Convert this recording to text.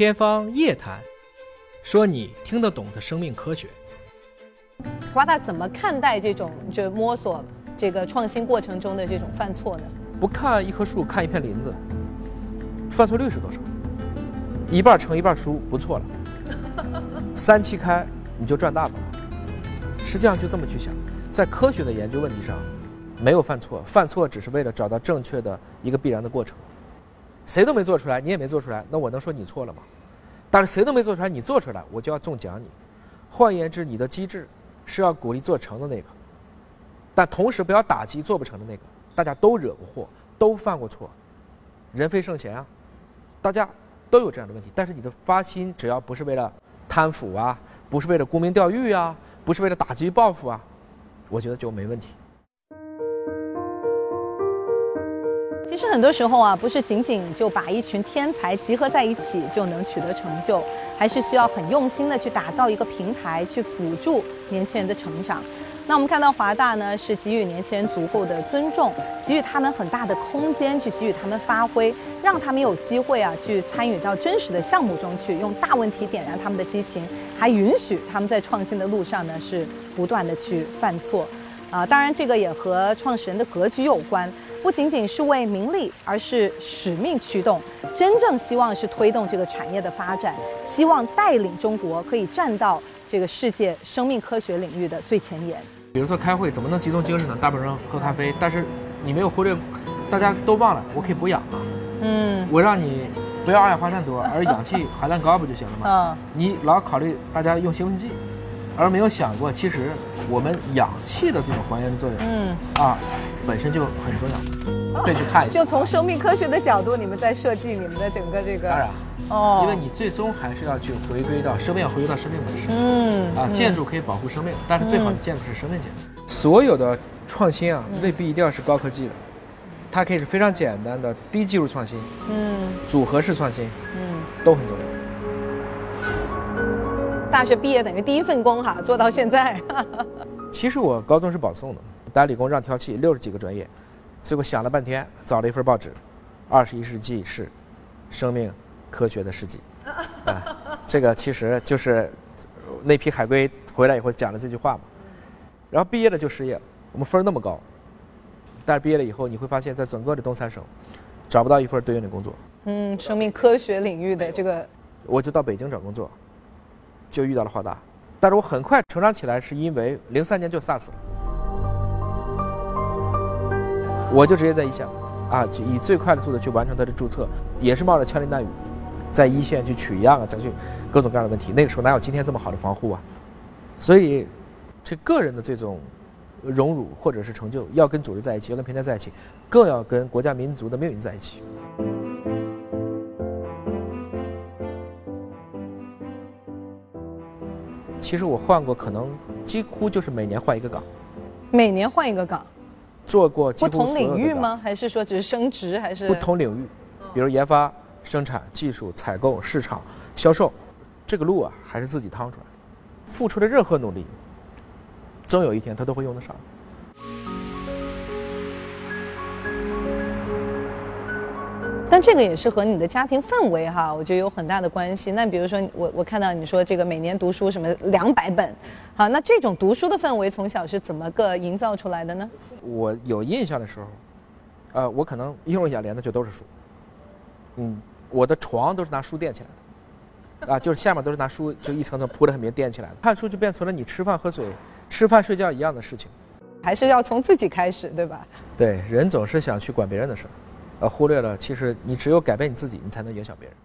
天方夜谭，说你听得懂的生命科学。华大怎么看待这种就摸索这个创新过程中的这种犯错呢？不看一棵树，看一片林子，犯错率是多少？一半成一半输，不错了。三七开，你就赚大发了。实际上就这么去想，在科学的研究问题上，没有犯错，犯错只是为了找到正确的一个必然的过程。谁都没做出来，你也没做出来，那我能说你错了吗？但是谁都没做出来，你做出来，我就要中奖你。换言之，你的机制是要鼓励做成的那个，但同时不要打击做不成的那个。大家都惹过祸，都犯过错，人非圣贤啊，大家都有这样的问题。但是你的发心只要不是为了贪腐啊，不是为了沽名钓誉啊，不是为了打击报复啊，我觉得就没问题。其实很多时候啊，不是仅仅就把一群天才集合在一起就能取得成就，还是需要很用心的去打造一个平台，去辅助年轻人的成长。那我们看到华大呢，是给予年轻人足够的尊重，给予他们很大的空间，去给予他们发挥，让他们有机会啊，去参与到真实的项目中去，用大问题点燃他们的激情，还允许他们在创新的路上呢，是不断的去犯错。啊，当然这个也和创始人的格局有关。不仅仅是为名利，而是使命驱动，真正希望是推动这个产业的发展，希望带领中国可以站到这个世界生命科学领域的最前沿。比如说开会怎么能集中精神呢？大部分人喝咖啡，但是你没有忽略，大家都忘了我可以补氧啊。嗯，我让你不要二氧化碳多，而氧气含量高不就行了吗？嗯，你老考虑大家用兴奋剂，而没有想过其实我们氧气的这种还原的作用，嗯啊。本身就很重要，可以去看一下。就从生命科学的角度，你们在设计你们的整个这个。当然，哦，因为你最终还是要去回归到生命，回归到生命本身。嗯，啊，建筑可以保护生命，但是最好的建筑是生命建筑。所有的创新啊，未必一定要是高科技的，它可以是非常简单的低技术创新。嗯，组合式创新，嗯，都很重要。大学毕业等于第一份工哈，做到现在。其实我高中是保送的。单理工让挑气，六十几个专业，最后想了半天，找了一份报纸，《二十一世纪是生命科学的世纪》。啊，这个其实就是那批海归回来以后讲的这句话嘛。然后毕业了就失业了，我们分儿那么高，但是毕业了以后，你会发现在整个的东三省找不到一份对应的工作。嗯，生命科学领域的这个，我就到北京找工作，就遇到了华大，但是我很快成长起来，是因为零三年就 SARS 了。我就直接在一线，啊，以最快的速度去完成它的注册，也是冒着枪林弹雨，在一线去取样啊，再去各种各样的问题。那个时候哪有今天这么好的防护啊？所以，这个人的这种荣辱或者是成就，要跟组织在一起，要跟平台在一起，更要跟国家民族的命运在一起。其实我换过，可能几乎就是每年换一个岗，每年换一个岗。做过不同领域吗？还是说只是升职？还是不同领域，比如研发、生产、技术、采购、市场、销售，这个路啊，还是自己趟出来的。付出的任何努力，总有一天他都会用得上。但这个也是和你的家庭氛围哈，我觉得有很大的关系。那比如说，我我看到你说这个每年读书什么两百本，好，那这种读书的氛围从小是怎么个营造出来的呢？我有印象的时候，呃，我可能一一眼帘的就都是书，嗯，我的床都是拿书垫起来的，啊，就是下面都是拿书就一层层铺的很平垫起来的。看书就变成了你吃饭喝水、吃饭睡觉一样的事情，还是要从自己开始，对吧？对，人总是想去管别人的事儿。呃，忽略了，其实你只有改变你自己，你才能影响别人。